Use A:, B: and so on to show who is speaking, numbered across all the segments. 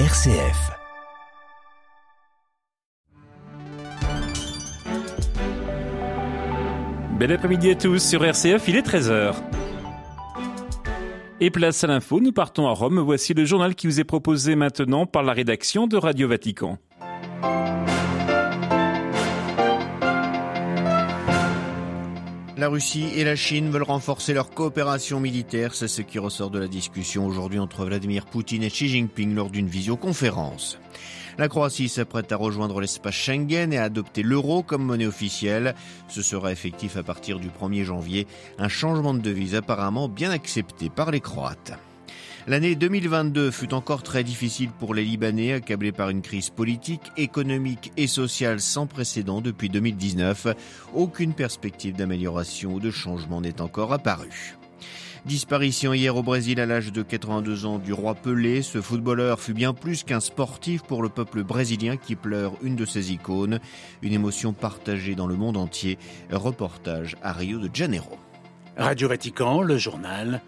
A: RCF.
B: Bel après-midi à tous sur RCF, il est 13h. Et place à l'info, nous partons à Rome. Voici le journal qui vous est proposé maintenant par la rédaction de Radio Vatican.
C: La Russie et la Chine veulent renforcer leur coopération militaire, c'est ce qui ressort de la discussion aujourd'hui entre Vladimir Poutine et Xi Jinping lors d'une visioconférence. La Croatie s'apprête à rejoindre l'espace Schengen et à adopter l'euro comme monnaie officielle. Ce sera effectif à partir du 1er janvier, un changement de devise apparemment bien accepté par les Croates. L'année 2022 fut encore très difficile pour les Libanais, accablés par une crise politique, économique et sociale sans précédent depuis 2019. Aucune perspective d'amélioration ou de changement n'est encore apparue. Disparition hier au Brésil à l'âge de 82 ans du roi Pelé, ce footballeur fut bien plus qu'un sportif pour le peuple brésilien qui pleure une de ses icônes, une émotion partagée dans le monde entier. Reportage à Rio de Janeiro.
D: Radio Vatican, le journal,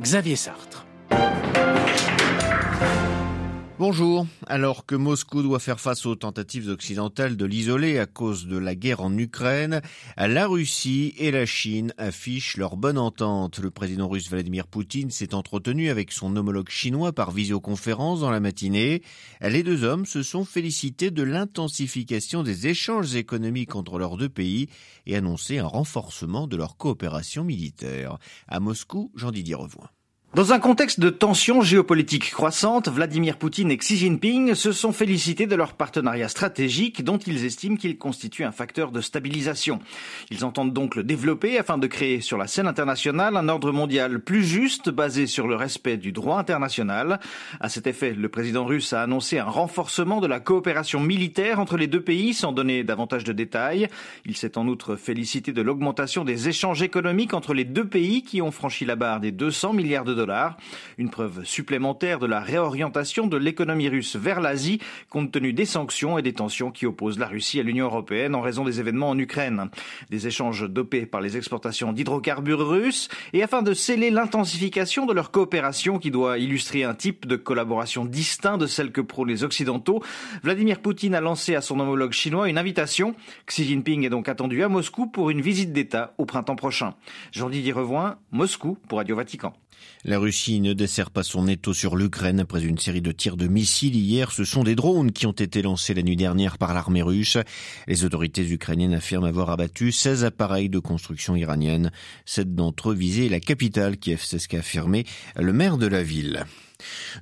D: Xavier Sartre.
C: Bonjour. Alors que Moscou doit faire face aux tentatives occidentales de l'isoler à cause de la guerre en Ukraine, la Russie et la Chine affichent leur bonne entente. Le président russe Vladimir Poutine s'est entretenu avec son homologue chinois par visioconférence dans la matinée. Les deux hommes se sont félicités de l'intensification des échanges économiques entre leurs deux pays et annoncé un renforcement de leur coopération militaire. À Moscou, Jean-Didier Revoin.
E: Dans un contexte de tensions géopolitiques croissantes, Vladimir Poutine et Xi Jinping se sont félicités de leur partenariat stratégique dont ils estiment qu'il constitue un facteur de stabilisation. Ils entendent donc le développer afin de créer sur la scène internationale un ordre mondial plus juste basé sur le respect du droit international. À cet effet, le président russe a annoncé un renforcement de la coopération militaire entre les deux pays sans donner davantage de détails. Il s'est en outre félicité de l'augmentation des échanges économiques entre les deux pays qui ont franchi la barre des 200 milliards de dollars une preuve supplémentaire de la réorientation de l'économie russe vers l'Asie, compte tenu des sanctions et des tensions qui opposent la Russie à l'Union européenne en raison des événements en Ukraine. Des échanges dopés par les exportations d'hydrocarbures russes et afin de sceller l'intensification de leur coopération qui doit illustrer un type de collaboration distinct de celle que prônent les Occidentaux, Vladimir Poutine a lancé à son homologue chinois une invitation. Xi Jinping est donc attendu à Moscou pour une visite d'État au printemps prochain. Jean-Didier Revoin, Moscou pour Radio Vatican.
C: La Russie ne dessert pas son étau sur l'Ukraine après une série de tirs de missiles hier. Ce sont des drones qui ont été lancés la nuit dernière par l'armée russe. Les autorités ukrainiennes affirment avoir abattu 16 appareils de construction iranienne. Sept d'entre eux visaient la capitale Kiev, c'est ce qu'a affirmé le maire de la ville.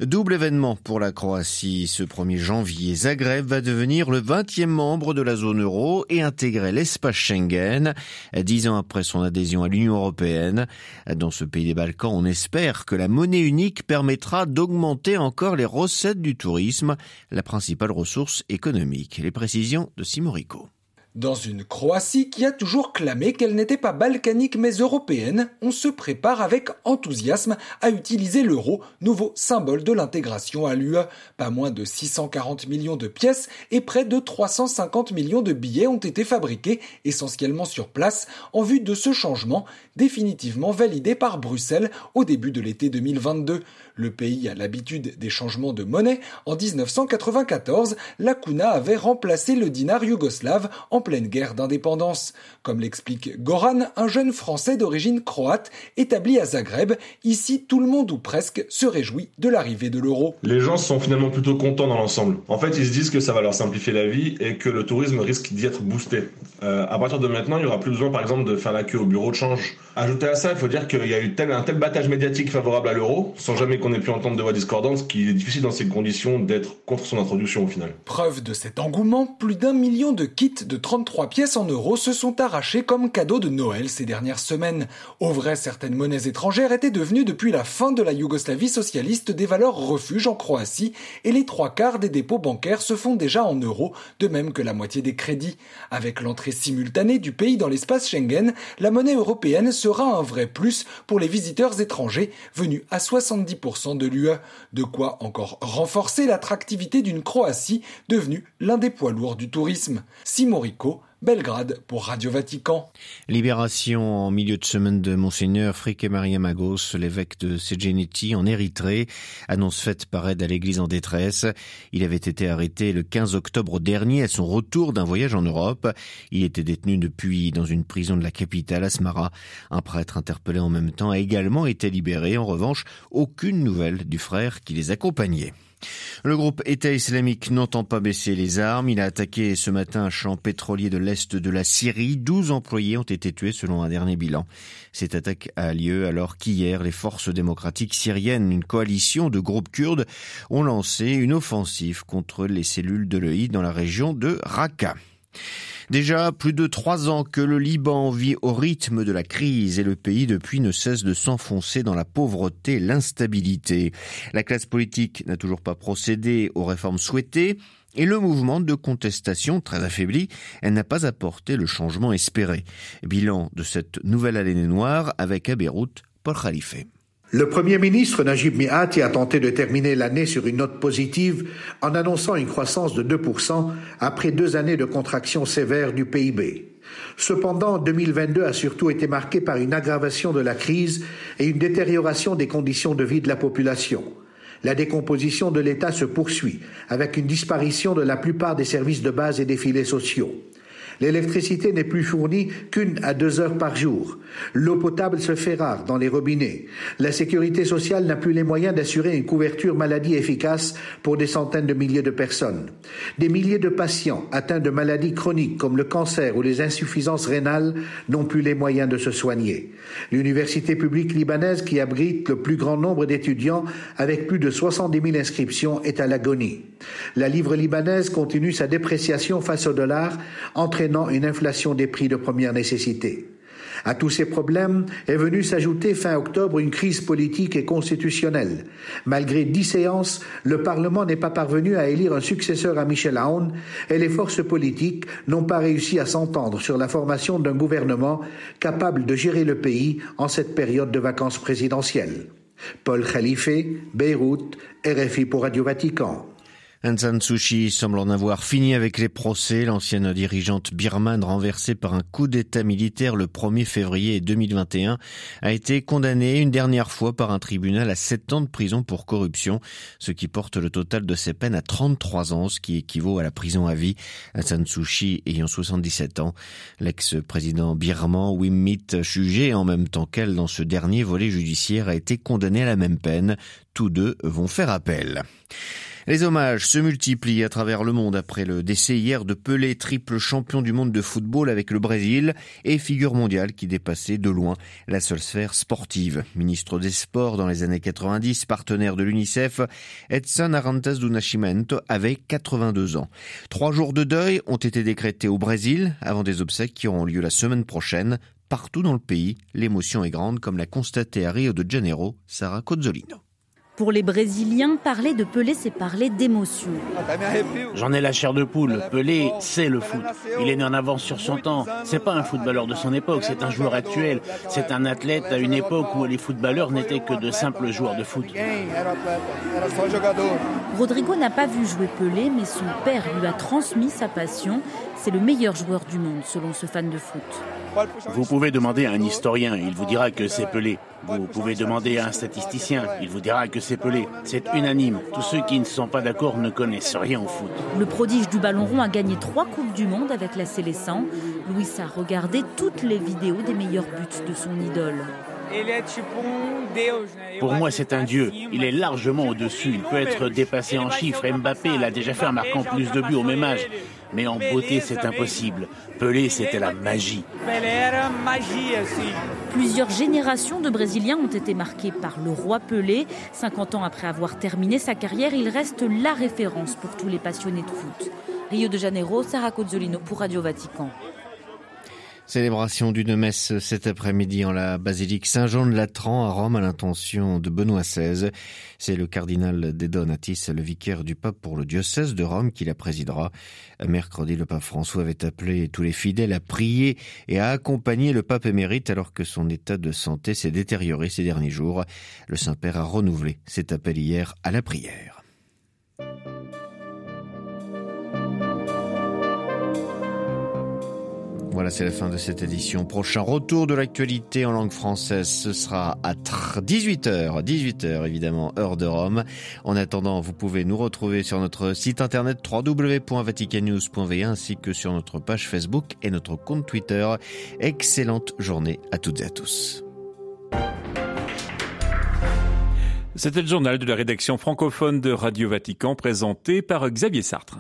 C: Double événement pour la Croatie. Ce 1er janvier, Zagreb va devenir le 20e membre de la zone euro et intégrer l'espace Schengen, dix ans après son adhésion à l'Union européenne. Dans ce pays des Balkans, on espère que la monnaie unique permettra d'augmenter encore les recettes du tourisme, la principale ressource économique. Les précisions de Simorico.
F: Dans une Croatie qui a toujours clamé qu'elle n'était pas balkanique mais européenne, on se prépare avec enthousiasme à utiliser l'euro, nouveau symbole de l'intégration à l'UE. Pas moins de 640 millions de pièces et près de 350 millions de billets ont été fabriqués, essentiellement sur place, en vue de ce changement, définitivement validé par Bruxelles au début de l'été 2022. Le pays a l'habitude des changements de monnaie. En 1994, la kuna avait remplacé le dinar yougoslave en pleine guerre d'indépendance. Comme l'explique Goran, un jeune Français d'origine croate établi à Zagreb, ici tout le monde ou presque se réjouit de l'arrivée de l'euro.
G: Les gens sont finalement plutôt contents dans l'ensemble. En fait, ils se disent que ça va leur simplifier la vie et que le tourisme risque d'y être boosté. Euh, à partir de maintenant, il y aura plus besoin, par exemple, de faire la queue au bureau de change. Ajouté à ça, il faut dire qu'il y a eu tel, un tel battage médiatique favorable à l'euro, sans jamais qu'on ait pu entendre de voix discordantes, qu'il est difficile dans ces conditions d'être contre son introduction au final.
F: Preuve de cet engouement, plus d'un million de kits de 33 pièces en euros se sont arrachés comme cadeau de Noël ces dernières semaines. Au vrai, certaines monnaies étrangères étaient devenues depuis la fin de la Yougoslavie socialiste des valeurs refuge en Croatie et les trois quarts des dépôts bancaires se font déjà en euros, de même que la moitié des crédits. Avec l'entrée simultanée du pays dans l'espace Schengen, la monnaie européenne sera un vrai plus pour les visiteurs étrangers venus à 70% de l'UE. De quoi encore renforcer l'attractivité d'une Croatie devenue l'un des poids lourds du tourisme. Belgrade pour Radio Vatican.
C: Libération en milieu de semaine de Monseigneur Frike Maria Magos, l'évêque de Sejeneti en Érythrée. Annonce faite par aide à l'église en détresse. Il avait été arrêté le 15 octobre dernier à son retour d'un voyage en Europe. Il était détenu depuis dans une prison de la capitale, Asmara. Un prêtre interpellé en même temps a également été libéré. En revanche, aucune nouvelle du frère qui les accompagnait. Le groupe État islamique n'entend pas baisser les armes. Il a attaqué ce matin un champ pétrolier de l'Est de la Syrie. 12 employés ont été tués selon un dernier bilan. Cette attaque a lieu alors qu'hier, les forces démocratiques syriennes, une coalition de groupes kurdes, ont lancé une offensive contre les cellules de l'EI dans la région de Raqqa. Déjà plus de trois ans que le Liban vit au rythme de la crise et le pays depuis ne cesse de s'enfoncer dans la pauvreté, l'instabilité. La classe politique n'a toujours pas procédé aux réformes souhaitées et le mouvement de contestation, très affaibli, n'a pas apporté le changement espéré. Bilan de cette nouvelle année noire avec à Beyrouth, Paul Khalife.
A: Le Premier ministre Najib Mihati a tenté de terminer l'année sur une note positive en annonçant une croissance de 2% après deux années de contraction sévère du PIB. Cependant, 2022 a surtout été marqué par une aggravation de la crise et une détérioration des conditions de vie de la population. La décomposition de l'État se poursuit, avec une disparition de la plupart des services de base et des filets sociaux. L'électricité n'est plus fournie qu'une à deux heures par jour. L'eau potable se fait rare dans les robinets. La sécurité sociale n'a plus les moyens d'assurer une couverture maladie efficace pour des centaines de milliers de personnes. Des milliers de patients atteints de maladies chroniques comme le cancer ou les insuffisances rénales n'ont plus les moyens de se soigner. L'université publique libanaise qui abrite le plus grand nombre d'étudiants avec plus de 70 000 inscriptions est à l'agonie. La livre libanaise continue sa dépréciation face au dollar, entraînant une inflation des prix de première nécessité. À tous ces problèmes est venue s'ajouter fin octobre une crise politique et constitutionnelle. Malgré dix séances, le Parlement n'est pas parvenu à élire un successeur à Michel Aoun et les forces politiques n'ont pas réussi à s'entendre sur la formation d'un gouvernement capable de gérer le pays en cette période de vacances présidentielles. Paul Khalife, Beyrouth, RFI pour Radio Vatican.
C: Aung San Suu Kyi semble en avoir fini avec les procès. L'ancienne dirigeante birmane renversée par un coup d'état militaire le 1er février 2021 a été condamnée une dernière fois par un tribunal à 7 ans de prison pour corruption, ce qui porte le total de ses peines à 33 ans, ce qui équivaut à la prison à vie. Aung San Suu Kyi ayant 77 ans. L'ex-président birman Wim Myth, jugé en même temps qu'elle dans ce dernier volet judiciaire, a été condamné à la même peine. Tous deux vont faire appel. Les hommages se multiplient à travers le monde après le décès hier de Pelé, triple champion du monde de football avec le Brésil et figure mondiale qui dépassait de loin la seule sphère sportive. Ministre des Sports dans les années 90, partenaire de l'UNICEF, Edson Arantes do Nascimento avait 82 ans. Trois jours de deuil ont été décrétés au Brésil avant des obsèques qui auront lieu la semaine prochaine. Partout dans le pays, l'émotion est grande comme l'a constaté à Rio de Janeiro Sarah Cozzolino.
H: Pour les Brésiliens, parler de Pelé, c'est parler d'émotion.
D: J'en ai la chair de poule. Pelé, c'est le foot. Il est né en avance sur son temps. C'est pas un footballeur de son époque, c'est un joueur actuel. C'est un athlète à une époque où les footballeurs n'étaient que de simples joueurs de foot.
H: Rodrigo n'a pas vu jouer Pelé, mais son père lui a transmis sa passion. C'est le meilleur joueur du monde, selon ce fan de foot.
D: Vous pouvez demander à un historien, il vous dira que c'est Pelé. Vous pouvez demander à un statisticien, il vous dira que c'est Pelé. C'est unanime. Tous ceux qui ne sont pas d'accord ne connaissent rien au foot.
H: Le prodige du ballon rond a gagné trois Coupes du Monde avec la Célestin. Louis a regardé toutes les vidéos des meilleurs buts de son idole.
D: Pour moi, c'est un dieu. Il est largement au-dessus. Il peut être dépassé en chiffres. Mbappé l'a déjà fait en marquant plus de buts au même âge. Mais en beauté, c'est impossible. Pelé, c'était la magie.
H: Plusieurs générations de Brésiliens ont été marquées par le roi Pelé. 50 ans après avoir terminé sa carrière, il reste la référence pour tous les passionnés de foot. Rio de Janeiro, Sarah Cozzolino pour Radio Vatican.
C: Célébration d'une messe cet après-midi en la basilique Saint-Jean de Latran à Rome à l'intention de Benoît XVI. C'est le cardinal De Donatis, le vicaire du pape pour le diocèse de Rome, qui la présidera. Mercredi, le pape François avait appelé tous les fidèles à prier et à accompagner le pape émérite alors que son état de santé s'est détérioré ces derniers jours. Le Saint-Père a renouvelé cet appel hier à la prière. Voilà, c'est la fin de cette édition. Prochain retour de l'actualité en langue française, ce sera à 18h, 18h évidemment, heure de Rome. En attendant, vous pouvez nous retrouver sur notre site internet www.vaticannews.va ainsi que sur notre page Facebook et notre compte Twitter. Excellente journée à toutes et à tous.
B: C'était le journal de la rédaction francophone de Radio Vatican présenté par Xavier Sartre.